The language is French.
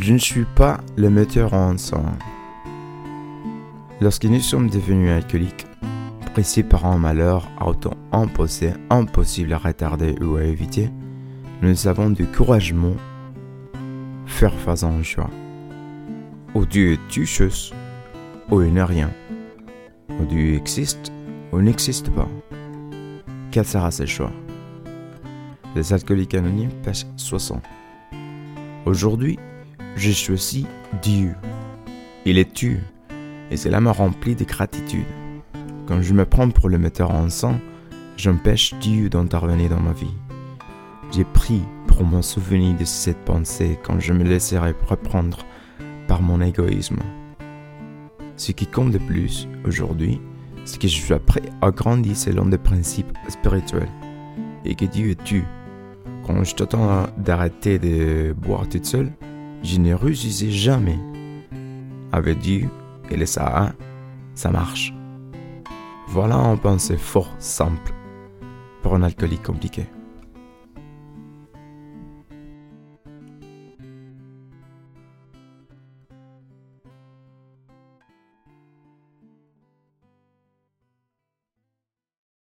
Je ne suis pas le metteur en scène. Lorsque nous sommes devenus alcooliques, pressés par un malheur auto-imposé, impossible à retarder ou à éviter, nous avons du couragement faire face à un choix. Ou Dieu est tu chose, ou il n'est rien. Ou Dieu existe, ou n'existe pas. Quel sera ce choix? Les alcooliques anonymes, page 60. Aujourd'hui, je choisis Dieu. Il est tu, et cela me remplit de gratitude. Quand je me prends pour le metteur en sang, j'empêche Dieu d'intervenir dans ma vie. J'ai pris pour mon souvenir de cette pensée quand je me laisserai reprendre par mon égoïsme. Ce qui compte le plus aujourd'hui, c'est que je sois prêt à grandir selon des principes spirituels et que Dieu est tu. Quand je t'attends d'arrêter de boire toute seule, je ne réussissais jamais. Avec Dieu et le Sahara, ça marche. Voilà un pensée fort simple pour un alcoolique compliqué.